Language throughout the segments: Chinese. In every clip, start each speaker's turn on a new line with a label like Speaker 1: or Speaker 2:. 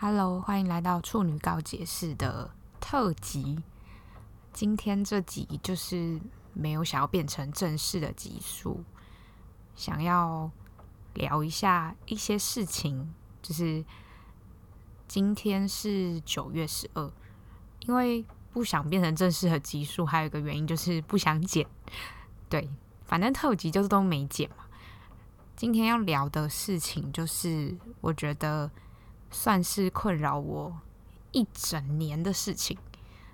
Speaker 1: Hello，欢迎来到处女告解室的特辑。今天这集就是没有想要变成正式的集数，想要聊一下一些事情。就是今天是九月十二，因为不想变成正式的集数，还有一个原因就是不想剪。对，反正特辑就是都没剪嘛。今天要聊的事情就是，我觉得。算是困扰我一整年的事情，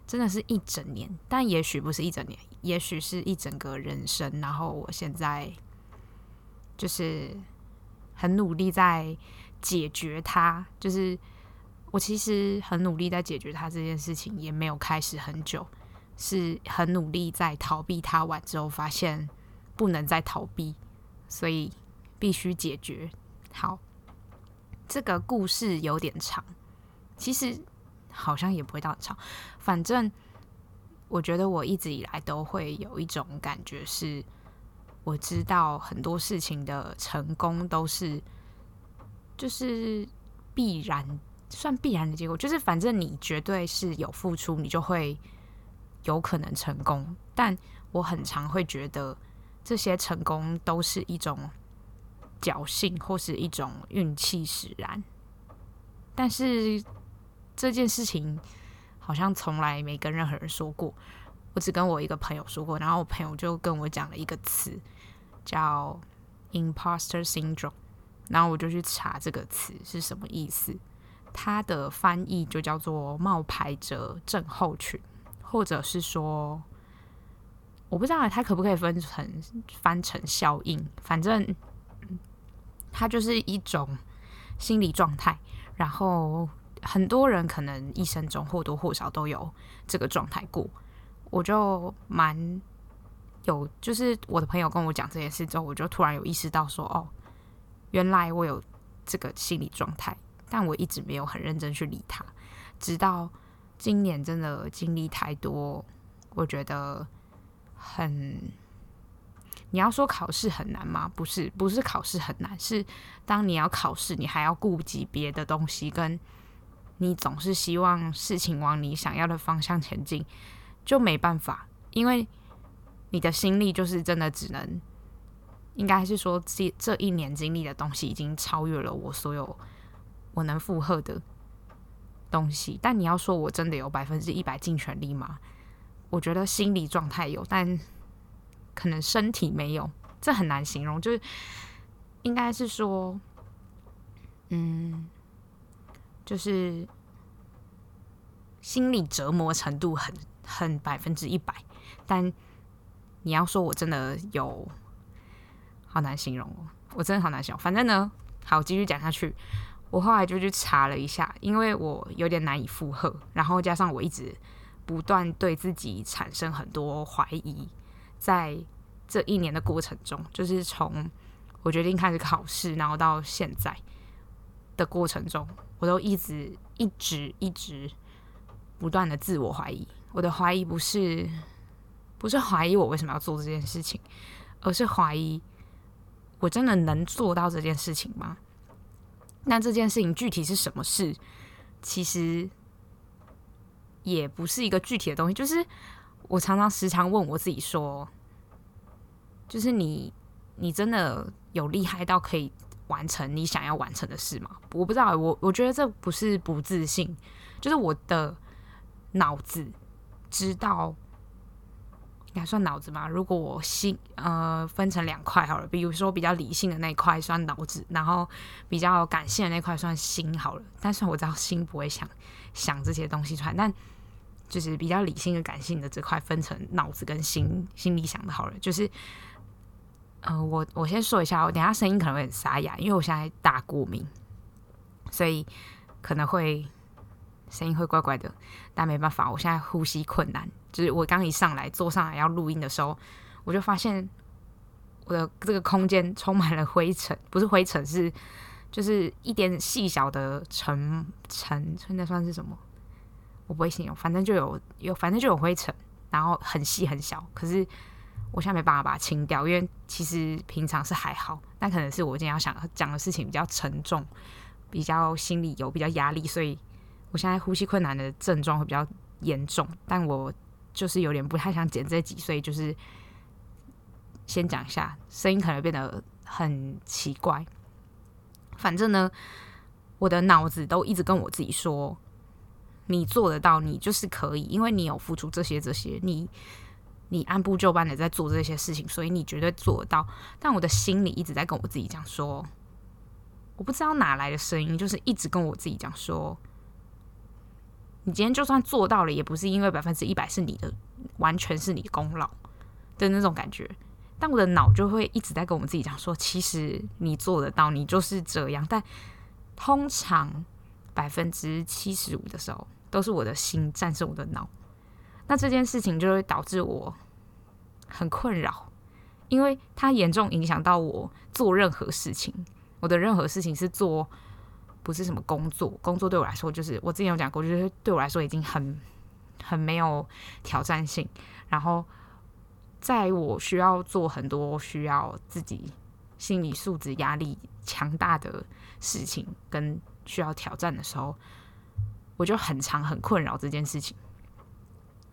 Speaker 1: 真的是一整年，但也许不是一整年，也许是一整个人生。然后我现在就是很努力在解决它，就是我其实很努力在解决它这件事情，也没有开始很久，是很努力在逃避它完之后，发现不能再逃避，所以必须解决。好。这个故事有点长，其实好像也不会到很长。反正我觉得我一直以来都会有一种感觉是，我知道很多事情的成功都是就是必然，算必然的结果。就是反正你绝对是有付出，你就会有可能成功。但我很常会觉得这些成功都是一种。侥幸或是一种运气使然，但是这件事情好像从来没跟任何人说过。我只跟我一个朋友说过，然后我朋友就跟我讲了一个词叫 “imposter syndrome”，然后我就去查这个词是什么意思。它的翻译就叫做“冒牌者症候群”，或者是说，我不知道它可不可以分成翻成效应，反正。它就是一种心理状态，然后很多人可能一生中或多或少都有这个状态过。我就蛮有，就是我的朋友跟我讲这件事之后，我就突然有意识到说，哦，原来我有这个心理状态，但我一直没有很认真去理它。直到今年真的经历太多，我觉得很。你要说考试很难吗？不是，不是考试很难，是当你要考试，你还要顾及别的东西，跟你总是希望事情往你想要的方向前进，就没办法，因为你的心力就是真的只能，应该是说这这一年经历的东西已经超越了我所有我能负荷的东西。但你要说我真的有百分之一百尽全力吗？我觉得心理状态有，但。可能身体没有，这很难形容，就是应该是说，嗯，就是心理折磨程度很很百分之一百，但你要说我真的有，好难形容哦，我真的好难形容。反正呢，好，继续讲下去。我后来就去查了一下，因为我有点难以负荷，然后加上我一直不断对自己产生很多怀疑。在这一年的过程中，就是从我决定开始考试，然后到现在的过程中，我都一直、一直、一直不断的自我怀疑。我的怀疑不是不是怀疑我为什么要做这件事情，而是怀疑我真的能做到这件事情吗？那这件事情具体是什么事？其实也不是一个具体的东西，就是。我常常时常问我自己说，就是你，你真的有厉害到可以完成你想要完成的事吗？我不知道，我我觉得这不是不自信，就是我的脑子知道，应该算脑子吗？如果我心呃分成两块好了，比如说比较理性的那一块算脑子，然后比较感性的那块算心好了。但是我知道心不会想想这些东西出来，但。就是比较理性的、感性的这块分成脑子跟心心里想的好了。就是，呃，我我先说一下，我等下声音可能会很沙哑，因为我现在大过敏，所以可能会声音会怪怪的。但没办法，我现在呼吸困难。就是我刚一上来坐上来要录音的时候，我就发现我的这个空间充满了灰尘，不是灰尘，是就是一点细小的尘尘，那算是什么？我不会形容，反正就有有，反正就有灰尘，然后很细很小。可是我现在没办法把它清掉，因为其实平常是还好，但可能是我今天要想讲的事情比较沉重，比较心里有比较压力，所以我现在呼吸困难的症状会比较严重。但我就是有点不太想剪这集，所以就是先讲一下，声音可能变得很奇怪。反正呢，我的脑子都一直跟我自己说：“你做得到，你就是可以，因为你有付出这些这些，你你按部就班的在做这些事情，所以你绝对做得到。”但我的心里一直在跟我自己讲说。我不知道哪来的声音，就是一直跟我自己讲说：“你今天就算做到了，也不是因为百分之一百是你的，完全是你功劳的那种感觉。”但我的脑就会一直在跟我们自己讲说：“其实你做得到，你就是这样。”但通常百分之七十五的时候，都是我的心战胜我的脑。那这件事情就会导致我很困扰，因为它严重影响到我做任何事情。我的任何事情是做，不是什么工作。工作对我来说，就是我之前有讲过，就是对我来说已经很很没有挑战性。然后，在我需要做很多需要自己心理素质压力强大的事情跟需要挑战的时候，我就很常很困扰这件事情，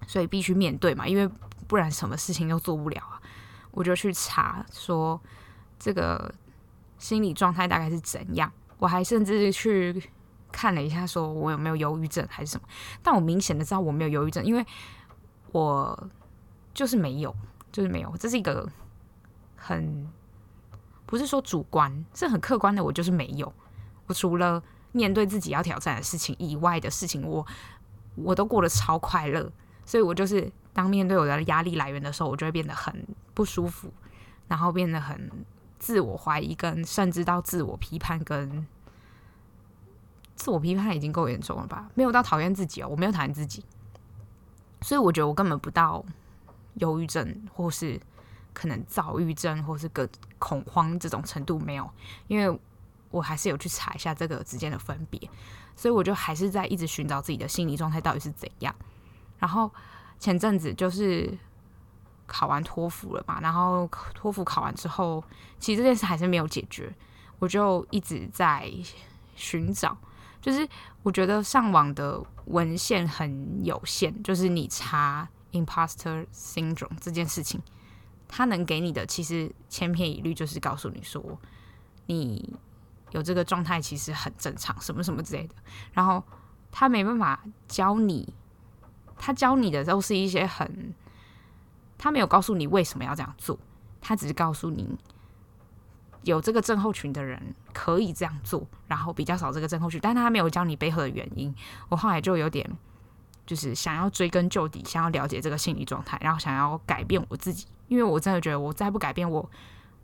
Speaker 1: 所以必须面对嘛，因为不然什么事情都做不了啊。我就去查说这个。心理状态大概是怎样？我还甚至去看了一下，说我有没有忧郁症还是什么？但我明显的知道我没有忧郁症，因为我就是没有，就是没有。这是一个很不是说主观，是很客观的。我就是没有。我除了面对自己要挑战的事情以外的事情，我我都过得超快乐。所以我就是当面对我的压力来源的时候，我就会变得很不舒服，然后变得很。自我怀疑跟甚至到自我批判跟自我批判已经够严重了吧？没有到讨厌自己哦，我没有讨厌自己，所以我觉得我根本不到忧郁症或是可能躁郁症或是个恐慌这种程度没有，因为我还是有去查一下这个之间的分别，所以我就还是在一直寻找自己的心理状态到底是怎样。然后前阵子就是。考完托福了嘛？然后托福考完之后，其实这件事还是没有解决。我就一直在寻找，就是我觉得上网的文献很有限，就是你查 imposter syndrome 这件事情，它能给你的其实千篇一律，就是告诉你说你有这个状态其实很正常，什么什么之类的。然后他没办法教你，他教你的都是一些很。他没有告诉你为什么要这样做，他只是告诉你有这个症候群的人可以这样做，然后比较少这个症候群，但他没有教你背后的原因。我后来就有点就是想要追根究底，想要了解这个心理状态，然后想要改变我自己，因为我真的觉得我再不改变我，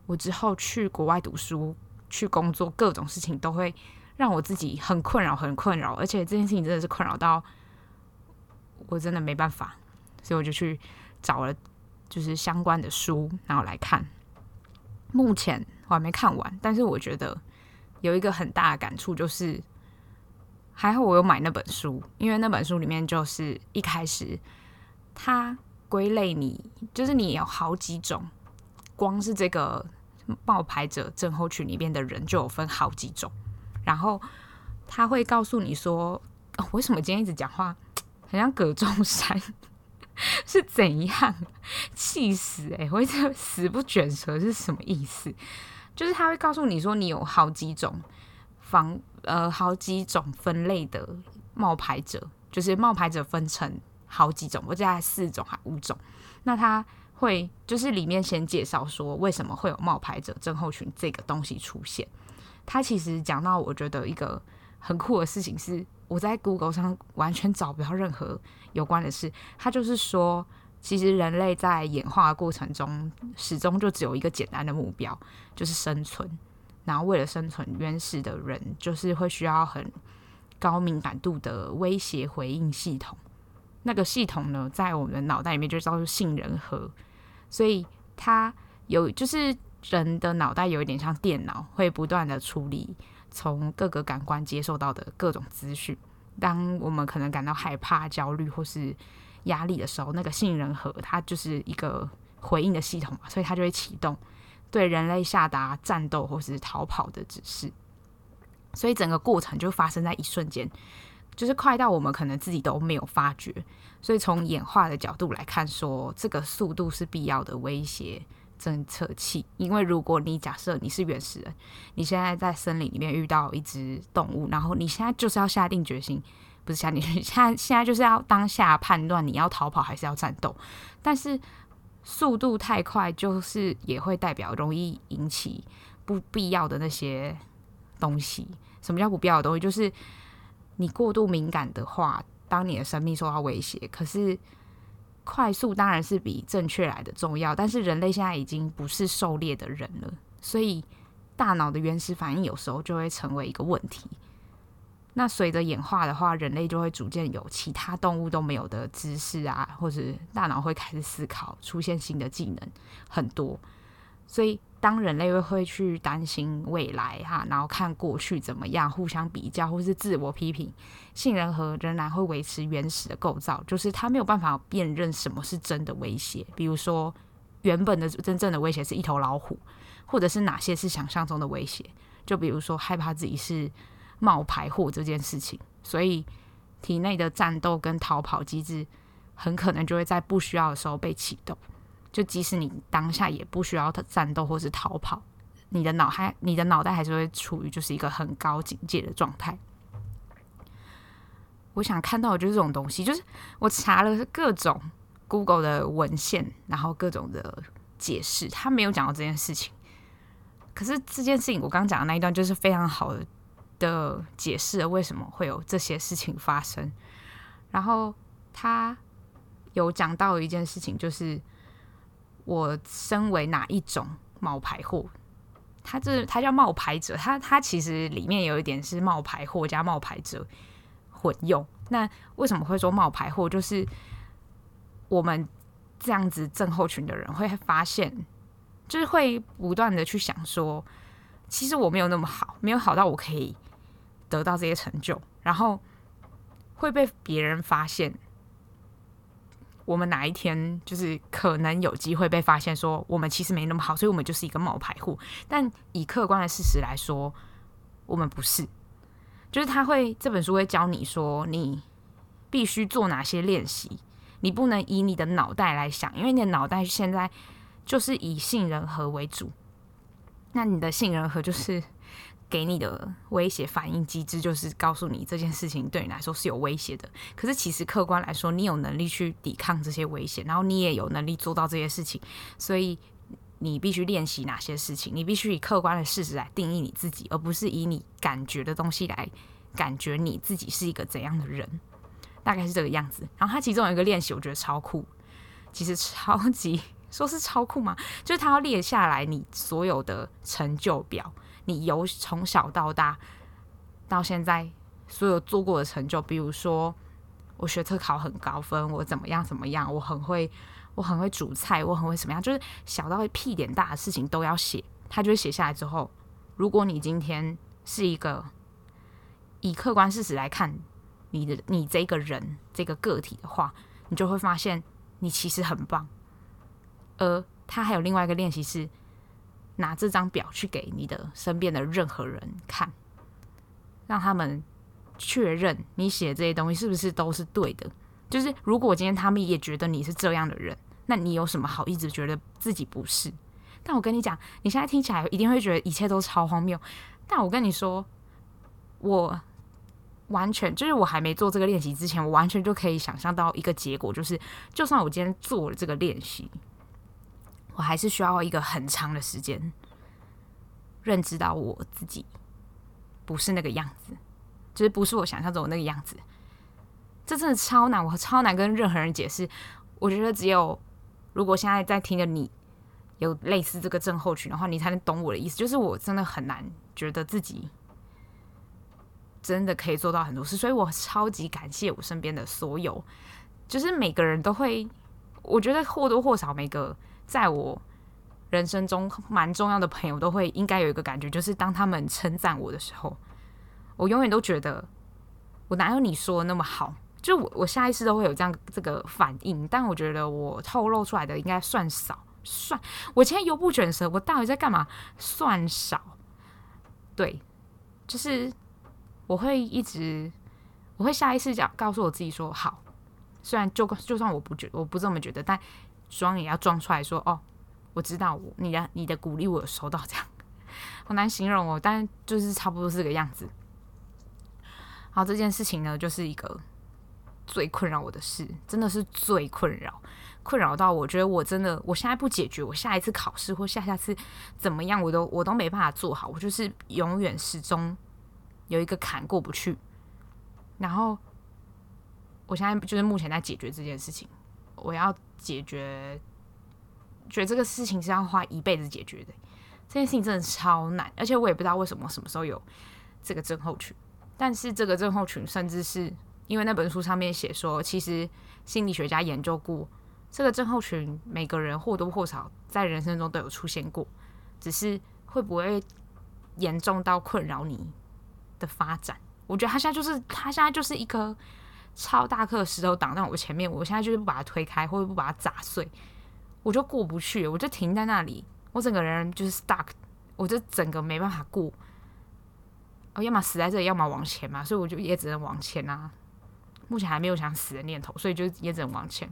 Speaker 1: 我之后去国外读书、去工作，各种事情都会让我自己很困扰，很困扰，而且这件事情真的是困扰到我真的没办法，所以我就去找了。就是相关的书，然后来看。目前我还没看完，但是我觉得有一个很大的感触，就是还好我有买那本书，因为那本书里面就是一开始它归类你，就是你有好几种，光是这个冒牌者症候群里面的人就有分好几种，然后他会告诉你说，为什么今天一直讲话很像葛中山？是怎样？气死哎、欸！我这死不卷舌是什么意思？就是他会告诉你说，你有好几种方呃，好几种分类的冒牌者，就是冒牌者分成好几种，我记得四种还五种。那他会就是里面先介绍说，为什么会有冒牌者症候群这个东西出现。他其实讲到，我觉得一个很酷的事情是。我在 Google 上完全找不到任何有关的事。他就是说，其实人类在演化的过程中，始终就只有一个简单的目标，就是生存。然后为了生存，原始的人就是会需要很高敏感度的威胁回应系统。那个系统呢，在我们的脑袋里面就叫做杏仁核。所以它有，就是人的脑袋有一点像电脑，会不断的处理。从各个感官接受到的各种资讯，当我们可能感到害怕、焦虑或是压力的时候，那个杏仁核它就是一个回应的系统嘛，所以它就会启动，对人类下达战斗或是逃跑的指示。所以整个过程就发生在一瞬间，就是快到我们可能自己都没有发觉。所以从演化的角度来看说，这个速度是必要的威胁侦测器。因为如果你假设你是原始人，你现在在森林里面遇到一只动物，然后你现在就是要下定决心，不是下定决心，现在现在就是要当下判断你要逃跑还是要战斗。但是速度太快，就是也会代表容易引起不必要的那些东西。什么叫不必要的东西？就是你过度敏感的话，当你的生命受到威胁。可是快速当然是比正确来的重要。但是人类现在已经不是狩猎的人了，所以大脑的原始反应有时候就会成为一个问题。那随着演化的话，人类就会逐渐有其他动物都没有的知识啊，或者大脑会开始思考，出现新的技能很多。所以当人类会会去担心未来哈，然后看过去怎么样，互相比较或是自我批评，杏仁核仍然会维持原始的构造，就是它没有办法辨认什么是真的威胁。比如说，原本的真正的威胁是一头老虎，或者是哪些是想象中的威胁？就比如说害怕自己是。冒牌货这件事情，所以体内的战斗跟逃跑机制很可能就会在不需要的时候被启动。就即使你当下也不需要战斗或是逃跑，你的脑还你的脑袋还是会处于就是一个很高警戒的状态。我想看到的就是这种东西，就是我查了各种 Google 的文献，然后各种的解释，他没有讲到这件事情。可是这件事情我刚刚讲的那一段就是非常好的。的解释了为什么会有这些事情发生，然后他有讲到一件事情，就是我身为哪一种冒牌货，他这他叫冒牌者，他他其实里面有一点是冒牌货加冒牌者混用。那为什么会说冒牌货？就是我们这样子症候群的人会发现，就是会不断的去想说，其实我没有那么好，没有好到我可以。得到这些成就，然后会被别人发现。我们哪一天就是可能有机会被发现，说我们其实没那么好，所以我们就是一个冒牌货。但以客观的事实来说，我们不是。就是他会这本书会教你说，你必须做哪些练习，你不能以你的脑袋来想，因为你的脑袋现在就是以杏仁核为主。那你的杏仁核就是。给你的威胁反应机制就是告诉你这件事情对你来说是有威胁的。可是其实客观来说，你有能力去抵抗这些危险，然后你也有能力做到这些事情。所以你必须练习哪些事情？你必须以客观的事实来定义你自己，而不是以你感觉的东西来感觉你自己是一个怎样的人。大概是这个样子。然后他其中有一个练习，我觉得超酷，其实超级说是超酷吗？就是他要列下来你所有的成就表。你由从小到大到现在所有做过的成就，比如说我学测考很高分，我怎么样怎么样，我很会，我很会煮菜，我很会什么样，就是小到屁点大的事情都要写。他就会写下来之后，如果你今天是一个以客观事实来看你的你这个人这个个体的话，你就会发现你其实很棒。而他还有另外一个练习是。拿这张表去给你的身边的任何人看，让他们确认你写这些东西是不是都是对的。就是如果今天他们也觉得你是这样的人，那你有什么好一直觉得自己不是？但我跟你讲，你现在听起来一定会觉得一切都超荒谬。但我跟你说，我完全就是我还没做这个练习之前，我完全就可以想象到一个结果，就是就算我今天做了这个练习。我还是需要一个很长的时间认知到我自己不是那个样子，就是不是我想象中的那个样子。这真的超难，我超难跟任何人解释。我觉得只有如果现在在听的你有类似这个症候群的话，你才能懂我的意思。就是我真的很难觉得自己真的可以做到很多事，所以我超级感谢我身边的所有，就是每个人都会，我觉得或多或少每个。在我人生中蛮重要的朋友都会应该有一个感觉，就是当他们称赞我的时候，我永远都觉得我哪有你说的那么好。就我我下意识都会有这样这个反应，但我觉得我透露出来的应该算少，算我今天油不卷舌，我到底在干嘛？算少，对，就是我会一直，我会下意识讲告诉我自己说好，虽然就就算我不觉我不这么觉得，但装也要装出来说哦，我知道我你的你的鼓励我有收到，这样 好难形容哦，但就是差不多是这个样子。好，这件事情呢，就是一个最困扰我的事，真的是最困扰，困扰到我觉得我真的，我现在不解决，我下一次考试或下下次怎么样，我都我都没办法做好，我就是永远始终有一个坎过不去。然后我现在就是目前在解决这件事情，我要解决，觉得这个事情是要花一辈子解决的，这件事情真的超难，而且我也不知道为什么什么时候有这个症候群。但是这个症候群，甚至是因为那本书上面写说，其实心理学家研究过，这个症候群每个人或多或少在人生中都有出现过，只是会不会严重到困扰你的发展？我觉得他现在就是他现在就是一颗超大颗石头挡在我前面，我现在就是不把它推开，或者不把它砸碎，我就过不去，我就停在那里，我整个人就是 stuck，我就整个没办法过。我要么死在这里，要么往前嘛，所以我就也只能往前啊。目前还没有想死的念头，所以就也只能往前，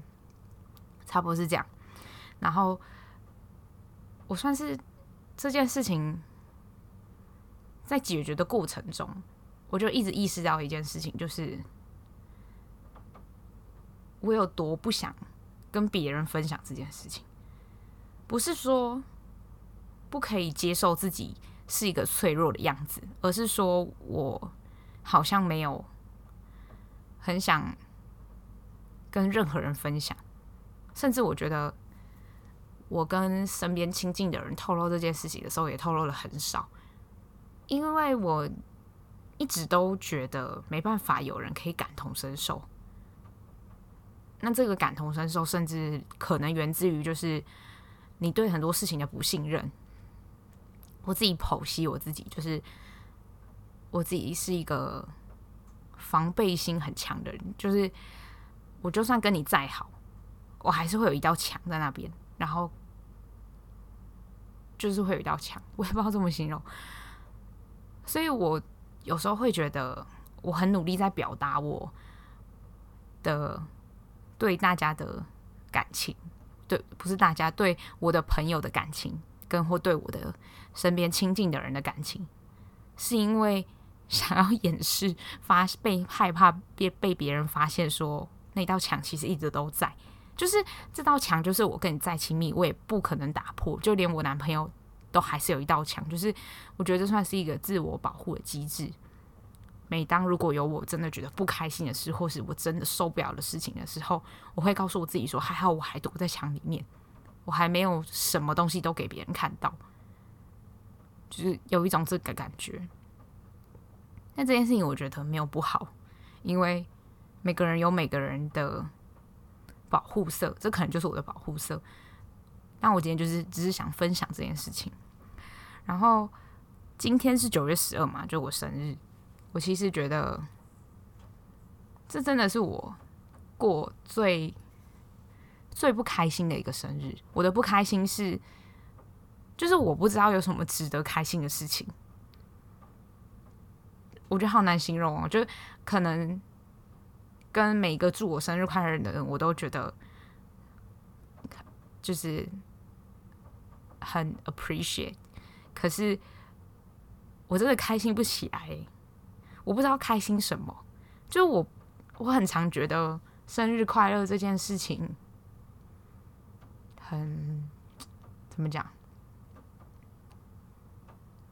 Speaker 1: 差不多是这样。然后我算是这件事情在解决的过程中，我就一直意识到一件事情，就是我有多不想跟别人分享这件事情。不是说不可以接受自己。是一个脆弱的样子，而是说我好像没有很想跟任何人分享，甚至我觉得我跟身边亲近的人透露这件事情的时候，也透露了很少，因为我一直都觉得没办法有人可以感同身受。那这个感同身受，甚至可能源自于就是你对很多事情的不信任。我自己剖析我自己，就是我自己是一个防备心很强的人，就是我就算跟你再好，我还是会有一道墙在那边，然后就是会有一道墙，我也不知道怎么形容，所以我有时候会觉得我很努力在表达我的对大家的感情，对，不是大家，对我的朋友的感情。跟或对我的身边亲近的人的感情，是因为 想要掩饰发被害怕被被别人发现，说那道墙其实一直都在，就是这道墙，就是我跟你再亲密，我也不可能打破，就连我男朋友都还是有一道墙，就是我觉得这算是一个自我保护的机制。每当如果有我真的觉得不开心的事，或是我真的受不了的事情的时候，我会告诉我自己说，还好我还躲在墙里面。我还没有什么东西都给别人看到，就是有一种这个感觉。但这件事情我觉得没有不好，因为每个人有每个人的保护色，这可能就是我的保护色。但我今天就是只是想分享这件事情。然后今天是九月十二嘛，就我生日。我其实觉得这真的是我过最。最不开心的一个生日，我的不开心是，就是我不知道有什么值得开心的事情，我觉得好难形容哦。就可能跟每个祝我生日快乐的人，我都觉得就是很 appreciate，可是我真的开心不起来，我不知道开心什么。就我我很常觉得生日快乐这件事情。很怎么讲？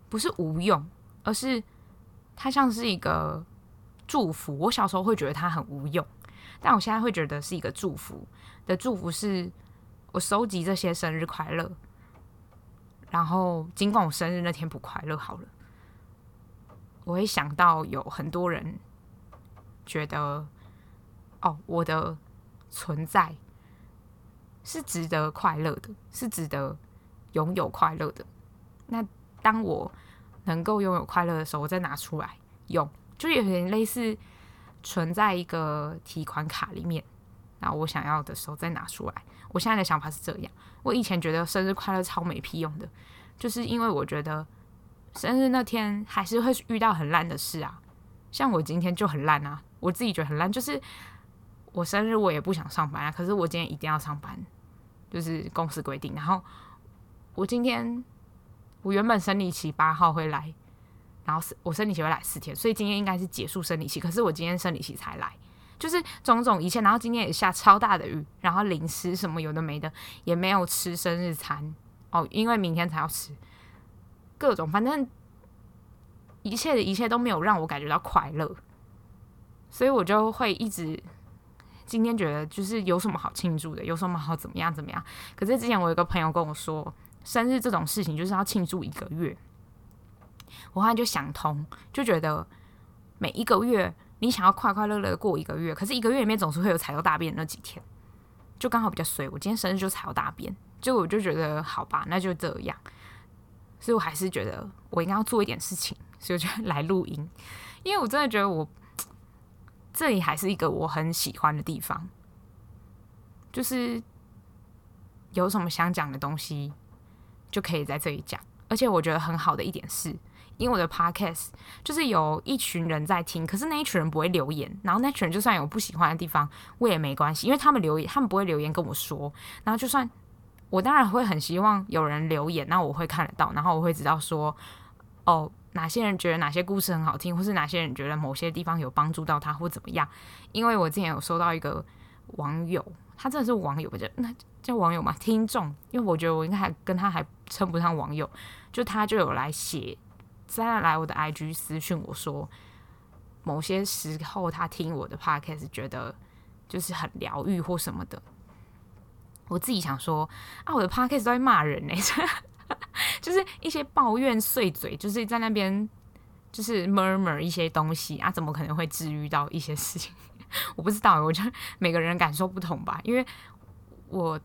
Speaker 1: 不是无用，而是它像是一个祝福。我小时候会觉得它很无用，但我现在会觉得是一个祝福的祝福。是我收集这些生日快乐，然后尽管我生日那天不快乐，好了，我会想到有很多人觉得，哦，我的存在。是值得快乐的，是值得拥有快乐的。那当我能够拥有快乐的时候，我再拿出来用，就有点类似存在一个提款卡里面。然后我想要的时候再拿出来。我现在的想法是这样。我以前觉得生日快乐超没屁用的，就是因为我觉得生日那天还是会遇到很烂的事啊。像我今天就很烂啊，我自己觉得很烂，就是我生日我也不想上班啊，可是我今天一定要上班，就是公司规定。然后我今天我原本生理期八号会来，然后我生理期会来四天，所以今天应该是结束生理期，可是我今天生理期才来，就是种种一切。然后今天也下超大的雨，然后零食什么有的没的也没有吃生日餐哦，因为明天才要吃，各种反正。一切的一切都没有让我感觉到快乐，所以我就会一直今天觉得就是有什么好庆祝的，有什么好怎么样怎么样。可是之前我有个朋友跟我说，生日这种事情就是要庆祝一个月，我后来就想通，就觉得每一个月你想要快快乐乐过一个月，可是一个月里面总是会有踩到大便那几天，就刚好比较衰。我今天生日就踩到大便，就我就觉得好吧，那就这样。所以我还是觉得我应该要做一点事情。所以我就 来录音，因为我真的觉得我这里还是一个我很喜欢的地方，就是有什么想讲的东西就可以在这里讲。而且我觉得很好的一点是，因为我的 podcast 就是有一群人在听，可是那一群人不会留言，然后那群人就算有不喜欢的地方，我也没关系，因为他们留言，他们不会留言跟我说。然后就算我当然会很希望有人留言，那我会看得到，然后我会知道说，哦。哪些人觉得哪些故事很好听，或是哪些人觉得某些地方有帮助到他，或怎么样？因为我之前有收到一个网友，他真的是网友，不叫那叫网友嘛，听众。因为我觉得我应该还跟他还称不上网友，就他就有来写，再来我的 IG 私讯我说，某些时候他听我的 Podcast 觉得就是很疗愈或什么的。我自己想说啊，我的 Podcast 都在骂人呢、就是一些抱怨碎嘴，就是在那边就是 murmur 一些东西啊，怎么可能会治愈到一些事情？我不知道，我觉得每个人感受不同吧。因为我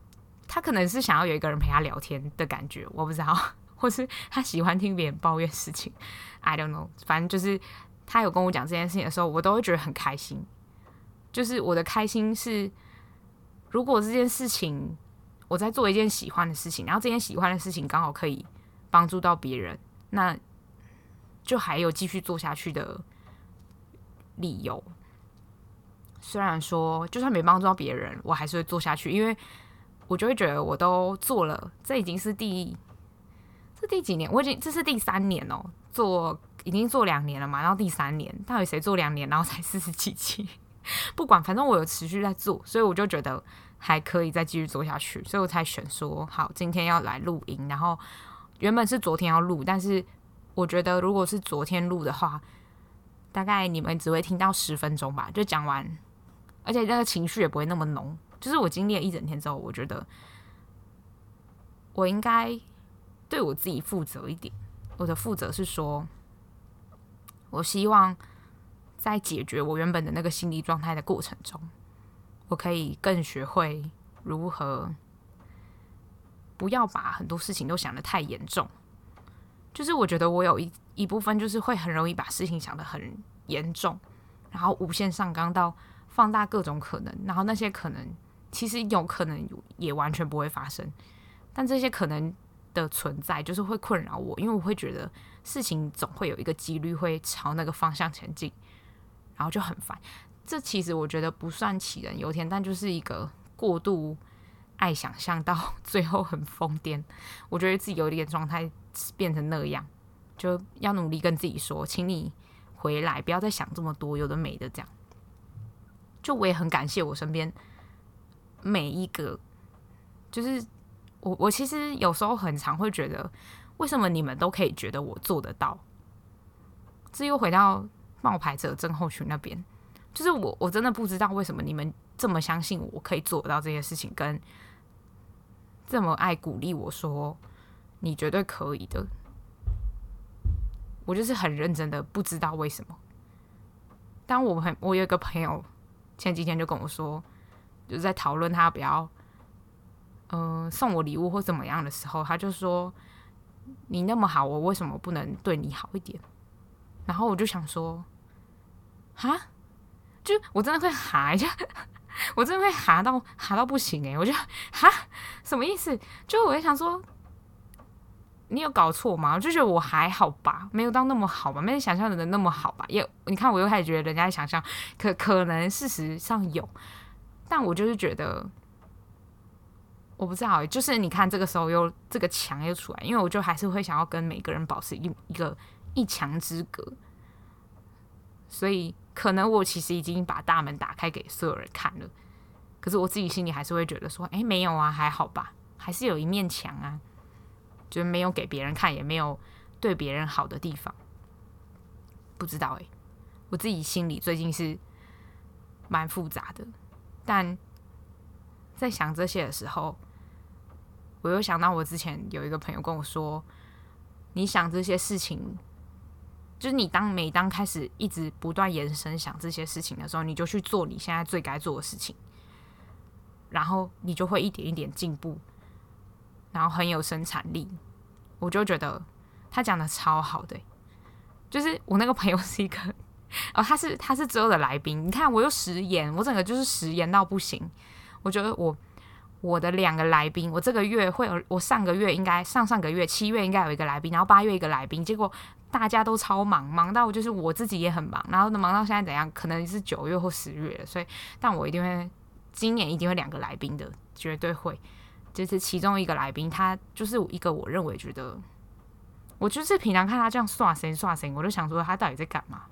Speaker 1: 他可能是想要有一个人陪他聊天的感觉，我不知道，或是他喜欢听别人抱怨事情，I don't know。反正就是他有跟我讲这件事情的时候，我都会觉得很开心。就是我的开心是，如果这件事情。我在做一件喜欢的事情，然后这件喜欢的事情刚好可以帮助到别人，那就还有继续做下去的理由。虽然说就算没帮助到别人，我还是会做下去，因为我就会觉得我都做了，这已经是第这第几年？我已经这是第三年哦，做已经做两年了嘛，然后第三年，到底谁做两年然后才四十几期？不管，反正我有持续在做，所以我就觉得。还可以再继续做下去，所以我才选说好今天要来录音。然后原本是昨天要录，但是我觉得如果是昨天录的话，大概你们只会听到十分钟吧，就讲完，而且那个情绪也不会那么浓。就是我经历了一整天之后，我觉得我应该对我自己负责一点。我的负责是说，我希望在解决我原本的那个心理状态的过程中。我可以更学会如何不要把很多事情都想得太严重。就是我觉得我有一一部分就是会很容易把事情想得很严重，然后无限上纲到放大各种可能，然后那些可能其实有可能也完全不会发生，但这些可能的存在就是会困扰我，因为我会觉得事情总会有一个几率会朝那个方向前进，然后就很烦。这其实我觉得不算杞人忧天，但就是一个过度爱想象到 最后很疯癫。我觉得自己有一点状态变成那样，就要努力跟自己说，请你回来，不要再想这么多，有的没的这样。就我也很感谢我身边每一个，就是我我其实有时候很常会觉得，为什么你们都可以觉得我做得到？这又回到冒牌者症候群那边。就是我，我真的不知道为什么你们这么相信我可以做到这些事情，跟这么爱鼓励我说你绝对可以的。我就是很认真的，不知道为什么。当我很，我有一个朋友前几天就跟我说，就是在讨论他不要，嗯、送我礼物或怎么样的时候，他就说：“你那么好，我为什么不能对你好一点？”然后我就想说：“哈？”就我真的会哈 一下，我真的会哈到哈到不行诶、我就哈什么意思？就我就想说，你有搞错吗？我就觉得我还好吧，没有到那么好吧，没有想象的那么好吧。也你看，我又开始觉得人家想象可可能事实上有，但我就是觉得我不知道，就是你看这个时候又这个墙又出来，因为我就还是会想要跟每个人保持一一个一墙之隔，所以可能我其实已经把大门打开给所有人看了，可是我自己心里还是会觉得说，哎，没有啊，还好吧，还是有一面墙啊。就是没有给别人看，也没有对别人好的地方，不知道诶，我自己心里最近是蛮复杂的，但在想这些的时候，我又想到我之前有一个朋友跟我说：“你想这些事情，就是你当每当开始一直不断延伸想这些事情的时候，你就去做你现在最该做的事情，然后你就会一点一点进步。”然后很有生产力，我就觉得他讲的超好的，就是我那个朋友是一个哦，他是他是之后的来宾，你看我又食言，我整个就是食言到不行。我觉得我我的两个来宾，我这个月会有，我上个月应该上上个月七月应该有一个来宾，然后八月一个来宾，结果大家都超忙，忙到就是我自己也很忙，然后忙到现在怎样？可能是九月或十月，所以但我一定会今年一定会两个来宾的，绝对会。就是其中一个来宾，他就是一个我认为觉得，我就是平常看他这样刷神刷神，我就想说他到底在干嘛。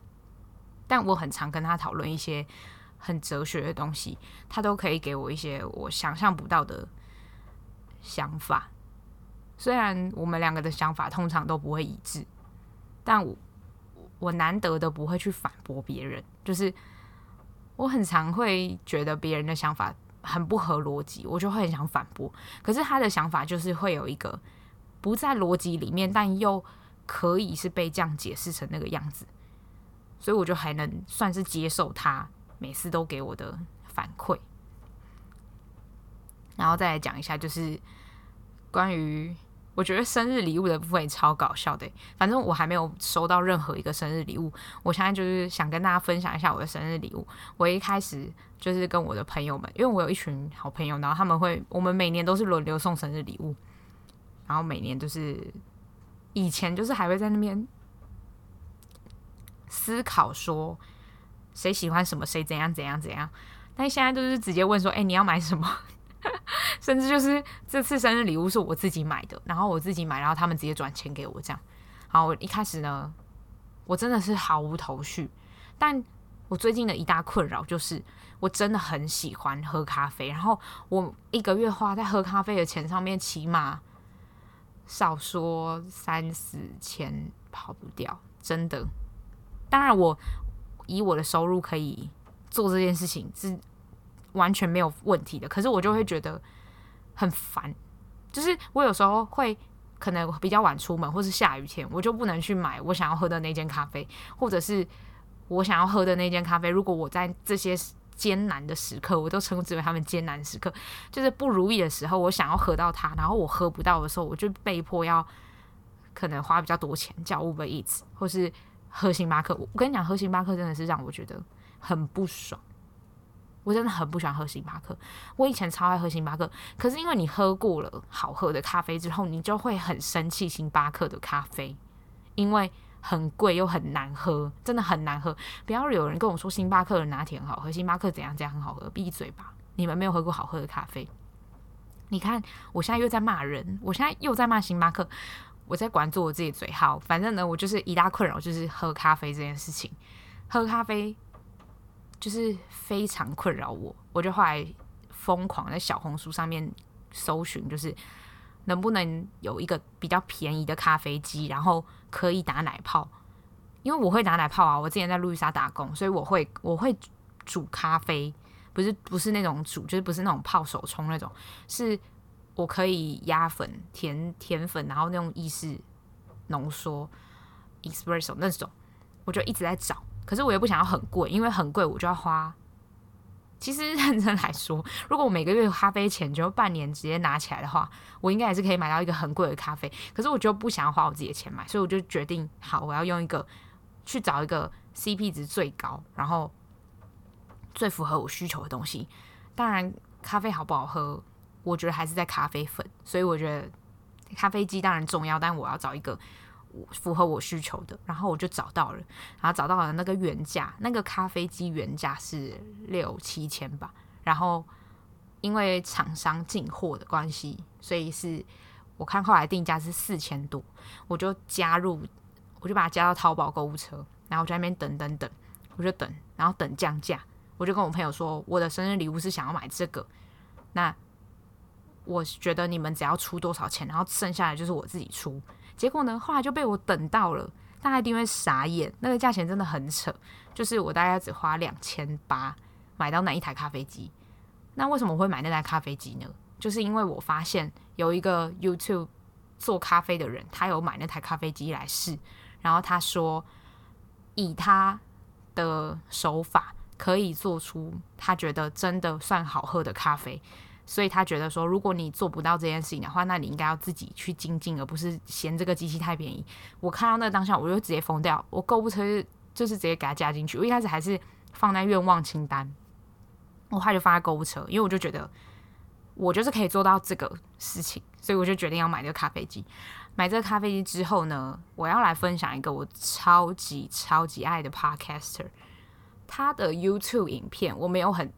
Speaker 1: 但我很常跟他讨论一些很哲学的东西，他都可以给我一些我想象不到的想法。虽然我们两个的想法通常都不会一致，但我我难得的不会去反驳别人，就是我很常会觉得别人的想法。很不合逻辑，我就会很想反驳。可是他的想法就是会有一个不在逻辑里面，但又可以是被这样解释成那个样子，所以我就还能算是接受他每次都给我的反馈。然后再来讲一下，就是关于。我觉得生日礼物的部分也超搞笑的，反正我还没有收到任何一个生日礼物。我现在就是想跟大家分享一下我的生日礼物。我一开始就是跟我的朋友们，因为我有一群好朋友，然后他们会，我们每年都是轮流送生日礼物，然后每年就是以前就是还会在那边思考说谁喜欢什么，谁怎样怎样怎样，但现在都是直接问说，哎，你要买什么？甚至就是这次生日礼物是我自己买的，然后我自己买，然后他们直接转钱给我这样。好，我一开始呢，我真的是毫无头绪。但我最近的一大困扰就是，我真的很喜欢喝咖啡，然后我一个月花在喝咖啡的钱上面，起码少说三四千跑不掉，真的。当然，我以我的收入可以做这件事情是。完全没有问题的，可是我就会觉得很烦，就是我有时候会可能比较晚出门，或是下雨天，我就不能去买我想要喝的那间咖啡，或者是我想要喝的那间咖啡。如果我在这些艰难的时刻，我都称之为他们艰难时刻，就是不如意的时候，我想要喝到它，然后我喝不到的时候，我就被迫要可能花比较多钱叫 Uber Eats，或是喝星巴克。我跟你讲，喝星巴克真的是让我觉得很不爽。我真的很不喜欢喝星巴克。我以前超爱喝星巴克，可是因为你喝过了好喝的咖啡之后，你就会很生气星巴克的咖啡，因为很贵又很难喝，真的很难喝。不要有人跟我说星巴克的拿铁很好喝，星巴克怎样怎样很好喝，闭嘴吧！你们没有喝过好喝的咖啡。你看，我现在又在骂人，我现在又在骂星巴克，我在管住我自己嘴好。反正呢，我就是一大困扰，就是喝咖啡这件事情，喝咖啡。就是非常困扰我，我就后来疯狂在小红书上面搜寻，就是能不能有一个比较便宜的咖啡机，然后可以打奶泡。因为我会打奶泡啊，我之前在路易莎打工，所以我会我会煮咖啡，不是不是那种煮，就是不是那种泡手冲那种，是我可以压粉、甜甜粉，然后那种意式浓缩 espresso 那种，我就一直在找。可是我又不想要很贵，因为很贵我就要花。其实认真来说，如果我每个月咖啡钱就半年直接拿起来的话，我应该也是可以买到一个很贵的咖啡。可是我就不想要花我自己的钱买，所以我就决定，好，我要用一个去找一个 CP 值最高，然后最符合我需求的东西。当然，咖啡好不好喝，我觉得还是在咖啡粉。所以我觉得咖啡机当然重要，但我要找一个符合我需求的。然后我就找到了，然后找到了那个原价，那个咖啡机原价是六七千吧。然后因为厂商进货的关系，所以是我看后来定价是四千多，我就加入，我就把它加到淘宝购物车，然后我在那边等等等，我就等，然后等降价，我就跟我朋友说，我的生日礼物是想要买这个，那。我觉得你们只要出多少钱，然后剩下来就是我自己出。结果呢，后来就被我等到了，大家一定会傻眼。那个价钱真的很扯，就是我大概只花两千八买到那一台咖啡机。那为什么我会买那台咖啡机呢？就是因为我发现有一个 YouTube 做咖啡的人，他有买那台咖啡机来试，然后他说以他的手法可以做出他觉得真的算好喝的咖啡。所以他觉得说，如果你做不到这件事情的话，那你应该要自己去精进，而不是嫌这个机器太便宜。我看到那个当下，我就直接疯掉。我购物车就是直接给他加进去。我一开始还是放在愿望清单，我后来就放在购物车，因为我就觉得我就是可以做到这个事情，所以我就决定要买这个咖啡机。买这个咖啡机之后呢，我要来分享一个我超级超级爱的 Podcaster，他的 YouTube 影片我没有很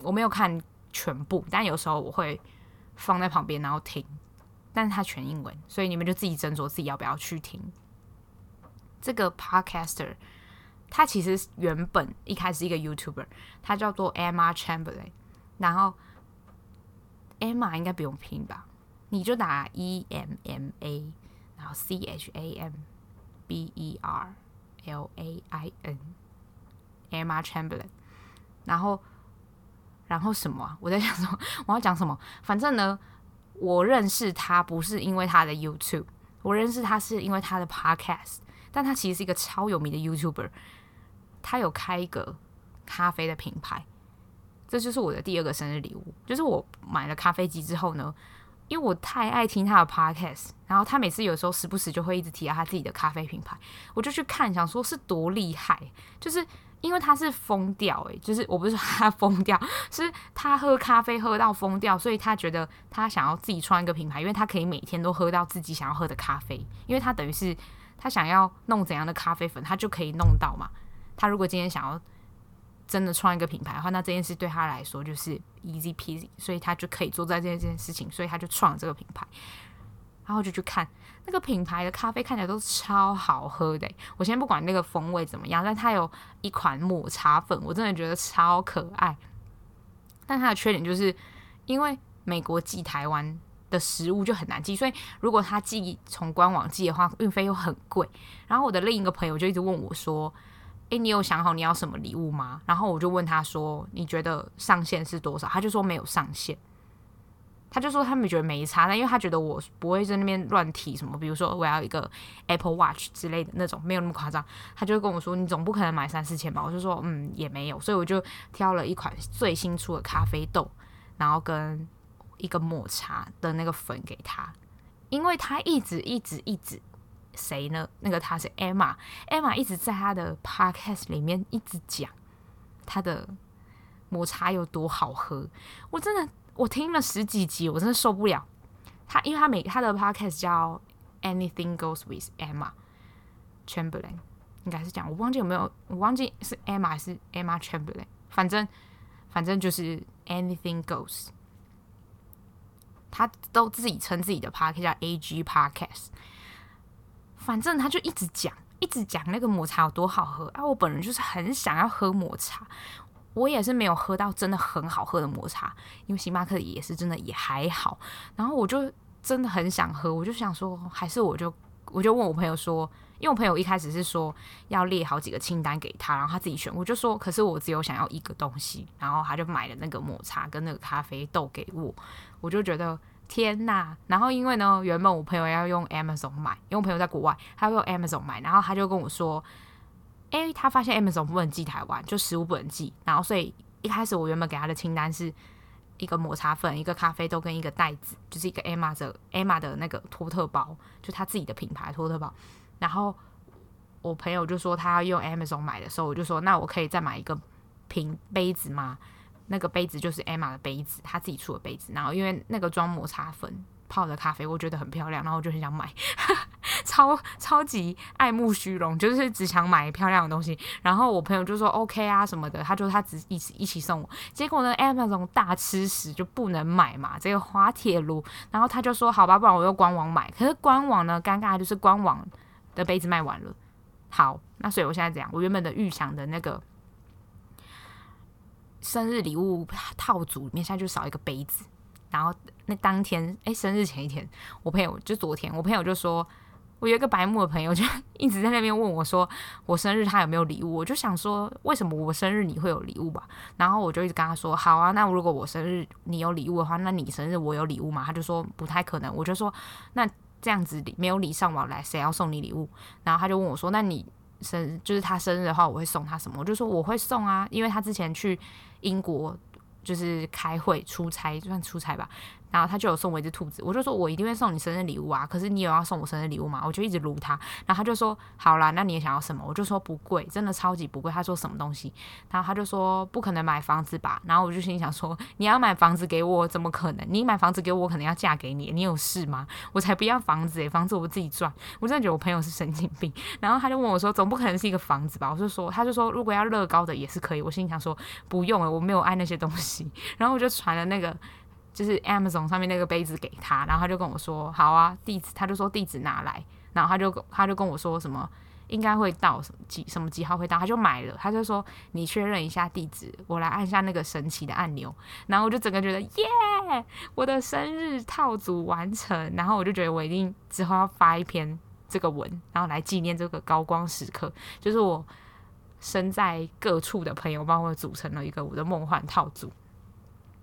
Speaker 1: 我没有看。全部，但有时候我会放在旁边，然后听。但是它全英文，所以你们就自己斟酌自己要不要去听。这个 Podcaster，他其实原本一开始一个 YouTuber，他叫做 Emma Chamberlain。然后 Emma 应该不用拼吧？你就打 E M M A，然后 C H A M B E R L A I N，Emma Chamberlain。然后。然后什么？我在想什么 我要讲什么？反正呢，我认识他不是因为他的 YouTube，我认识他是因为他的 Podcast。但他其实是一个超有名的 YouTuber，他有开一个咖啡的品牌。这就是我的第二个生日礼物，就是我买了咖啡机之后呢，因为我太爱听他的 Podcast，然后他每次有时候时不时就会一直提到他自己的咖啡品牌，我就去看，想说是多厉害，就是。因为他是疯掉诶，就是我不是说他疯掉，是他喝咖啡喝到疯掉，所以他觉得他想要自己创一个品牌，因为他可以每天都喝到自己想要喝的咖啡，因为他等于是他想要弄怎样的咖啡粉，他就可以弄到嘛。他如果今天想要真的创一个品牌的话，那这件事对他来说就是 easy peasy，所以他就可以做在这件事情，所以他就创了这个品牌。然后就去看那个品牌的咖啡，看起来都超好喝的。我先不管那个风味怎么样，但它有一款抹茶粉，我真的觉得超可爱。但它的缺点就是，因为美国寄台湾的食物就很难寄，所以如果他寄从官网寄的话，运费又很贵。然后我的另一个朋友就一直问我说：“诶，你有想好你要什么礼物吗？”然后我就问他说：“你觉得上限是多少？”他就说没有上限。他就说他们觉得没差，但因为他觉得我不会在那边乱提什么，比如说我要一个 Apple Watch 之类的那种，没有那么夸张。他就跟我说，你总不可能买三四千吧？我就说嗯，也没有，所以我就挑了一款最新出的咖啡豆，然后跟一个抹茶的那个粉给他，因为他一直一直一直谁呢？那个他是 Emma，Emma 一直在他的 Podcast 里面一直讲他的抹茶有多好喝，我真的。我听了十几集，我真的受不了。他因为他每他的 podcast 叫 Anything Goes with Emma Chamberlain，应该是讲我忘记有没有，我忘记是 Emma 还是 Emma Chamberlain，反正反正就是 Anything Goes。他都自己称自己的 podcast 叫 AG Podcast。反正他就一直讲，一直讲那个抹茶有多好喝啊！我本人就是很想要喝抹茶。我也是没有喝到真的很好喝的抹茶，因为星巴克也是真的也还好。然后我就真的很想喝，我就想说，还是我就我就问我朋友说，因为我朋友一开始是说要列好几个清单给他，然后他自己选。我就说，可是我只有想要一个东西，然后他就买了那个抹茶跟那个咖啡豆给我。我就觉得天呐！然后因为呢，原本我朋友要用 Amazon 买，因为我朋友在国外，他要用 Amazon 买，然后他就跟我说。诶，他发现 Amazon 不能寄台湾，就食物不能寄。然后，所以一开始我原本给他的清单是一个抹茶粉、一个咖啡豆跟一个袋子，就是一个 Emma 的 Emma 的那个托特包，就他自己的品牌托特包。然后我朋友就说他要用 Amazon 买的时候，我就说那我可以再买一个瓶杯子吗？那个杯子就是 Emma 的杯子，他自己出的杯子。然后因为那个装抹茶粉泡的咖啡，我觉得很漂亮，然后我就很想买，超超级爱慕虚荣，就是只想买漂亮的东西。然后我朋友就说 OK 啊什么的，他就他只一起一起送我。结果呢，Amazon 大吃屎就不能买嘛，这个滑铁卢。然后他就说好吧，不然我用官网买。可是官网呢，尴尬就是官网的杯子卖完了。好，那所以我现在这样，我原本的预想的那个。生日礼物套组里面现在就少一个杯子，然后那当天哎、生日前一天，我朋友就昨天，我朋友就说，我有一个白目的朋友就 一直在那边问我说，我生日他有没有礼物？我就想说，为什么我生日你会有礼物吧？然后我就一直跟他说，好啊，那如果我生日你有礼物的话，那你生日我有礼物吗？他就说不太可能。我就说，那这样子没有礼尚往来，谁要送你礼物？然后他就问我说，那你生就是他生日的话，我会送他什么？我就说我会送啊，因为他之前去。英国就是开会出差，就算出差吧。然后他就有送我一只兔子，我就说我一定会送你生日礼物啊。可是你有要送我生日礼物吗？我就一直撸他，然后他就说好啦，那你也想要什么？我就说不贵，真的超级不贵。他说什么东西？然后他就说不可能买房子吧。然后我就心想说你要买房子给我，怎么可能？你买房子给我，我可能要嫁给你，你有事吗？我才不要房子诶、房子我自己赚。我真的觉得我朋友是神经病。然后他就问我说总不可能是一个房子吧？我就说他就说如果要乐高的也是可以。我心里想说不用了，我没有爱那些东西。然后我就传了那个。就是 Amazon 上面那个杯子给他，然后他就跟我说：“好啊，地址。”他就说地址拿来，然后他就他就跟我说什么应该会到几什么几号会到，他就买了。他就说：“你确认一下地址，我来按下那个神奇的按钮。”然后我就整个觉得耶，我的生日套组完成。然后我就觉得我一定之后要发一篇这个文，然后来纪念这个高光时刻，就是我身在各处的朋友帮我组成了一个我的梦幻套组。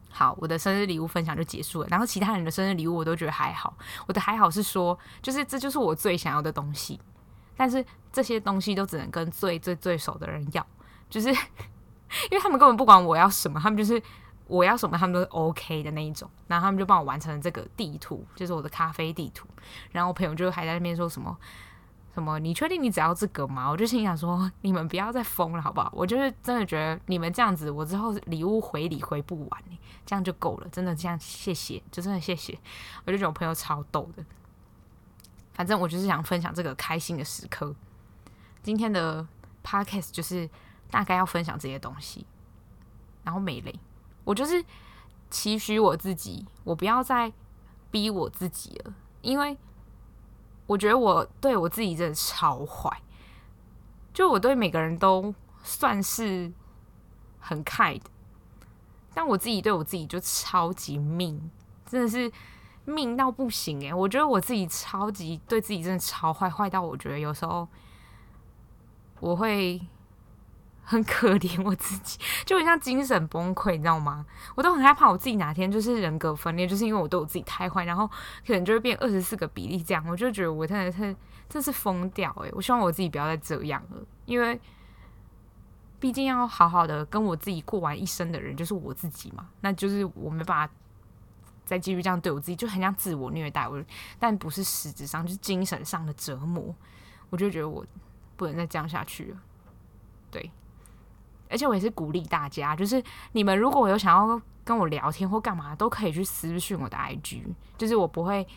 Speaker 1: 好，我的生日礼物分享就结束了。然后其他人的生日礼物我都觉得还好。我的还好是说，就是这就是我最想要的东西。但是这些东西都只能跟最最最熟的人要，就是 因为他们根本不管我要什么，他们就是我要什么，他们都是 OK 的那一种。然后他们就帮我完成了这个地图，就是我的咖啡地图。然后我朋友就还在那边说什么。什么？你确定你只要这个吗？我就心想说，你们不要再疯了，好不好？我就是真的觉得你们这样子，我之后礼物回礼回不完，这样就够了。真的这样，谢谢，就真的谢谢。我就觉得我朋友超逗的。反正我就是想分享这个开心的时刻。今天的 podcast 就是大概要分享这些东西，然后没累。我就是期许我自己，我不要再逼我自己了，因为。我觉得我对我自己真的超坏，就我对每个人都算是很 kind，但我自己对我自己就超级命，真的是命到不行诶，我觉得我自己超级对自己真的超坏，坏到我觉得有时候我会。很可怜我自己，就很像精神崩溃，你知道吗？我都很害怕我自己哪天就是人格分裂，就是因为我对我自己太坏，然后可能就会变二十四个比例这样。我就觉得我真的是真是疯掉诶，我希望我自己不要再这样了，因为毕竟要好好的跟我自己过完一生的人就是我自己嘛。那就是我没办法再继续这样对我自己，就很像自我虐待我，但不是实质上，就是精神上的折磨。我就觉得我不能再这样下去了，对。而且我也是鼓励大家，就是你们如果有想要跟我聊天或干嘛，都可以去私讯我的 IG，就是我不会，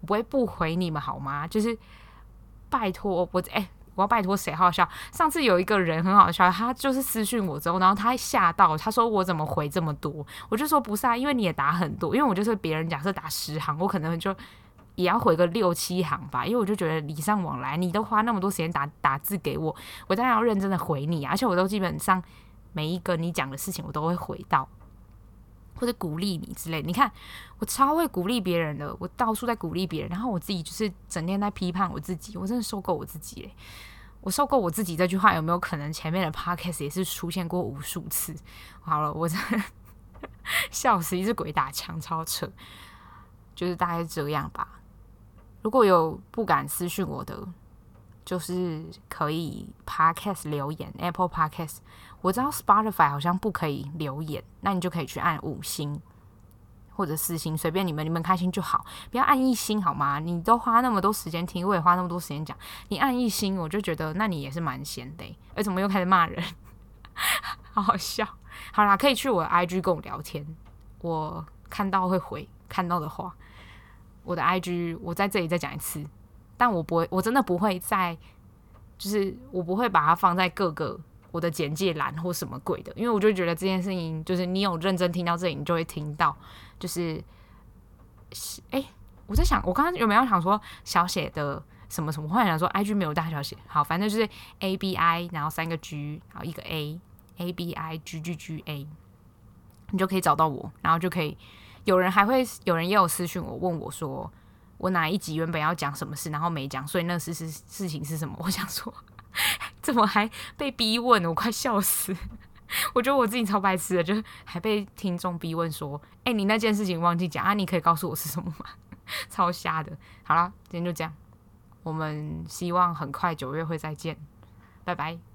Speaker 1: 我不会不回你们好吗？就是拜托我，哎、欸，我要拜托谁？好笑！上次有一个人很好笑，他就是私讯我之后，然后他还吓到，他说我怎么回这么多？我就说不是啊，因为你也打很多，因为我就是别人假设打十行，我可能就也要回个六七行吧，因为我就觉得礼尚往来，你都花那么多时间打打字给我，我当然要认真的回你啊，而且我都基本上。每一个你讲的事情，我都会回到，或者鼓励你之类。你看，我超会鼓励别人的，我到处在鼓励别人，然后我自己就是整天在批判我自己，我真的受够我自己嘞！我受够我自己这句话有没有可能前面的 podcast 也是出现过无数次？好了，我真的 笑死，一只鬼打墙，超扯，就是大概这样吧。如果有不敢私讯我的，就是可以 podcast 留言，Apple Podcast。我知道 Spotify 好像不可以留言，那你就可以去按五星或者四星，随便你们，你们开心就好，不要按一星好吗？你都花那么多时间听，我也花那么多时间讲，你按一星，我就觉得那你也是蛮闲的。而怎么又开始骂人？好好笑。好啦，可以去我的 IG 跟我聊天，我看到会回，看到的话。我的 IG，我在这里再讲一次，但我不会，我真的不会在，就是我不会把它放在各个我的简介栏或什么鬼的，因为我就觉得这件事情，就是你有认真听到这里，你就会听到，就是，哎、欸，我在想，我刚刚有没有想说小写的什么什么？后来想说 IG 没有大小写，好，反正就是 A B I，然后三个 G，然后一个 A，A B I G G G A，你就可以找到我，然后就可以。有人还会有人也有私讯我问我说，我哪一集原本要讲什么事，然后没讲，所以那事事事情是什么？我想说，怎么还被逼问？我快笑死！我觉得我自己超白痴的，就还被听众逼问说，哎、你那件事情忘记讲啊？你可以告诉我是什么吗？超瞎的。好了，今天就这样，我们希望很快九月会再见，拜拜。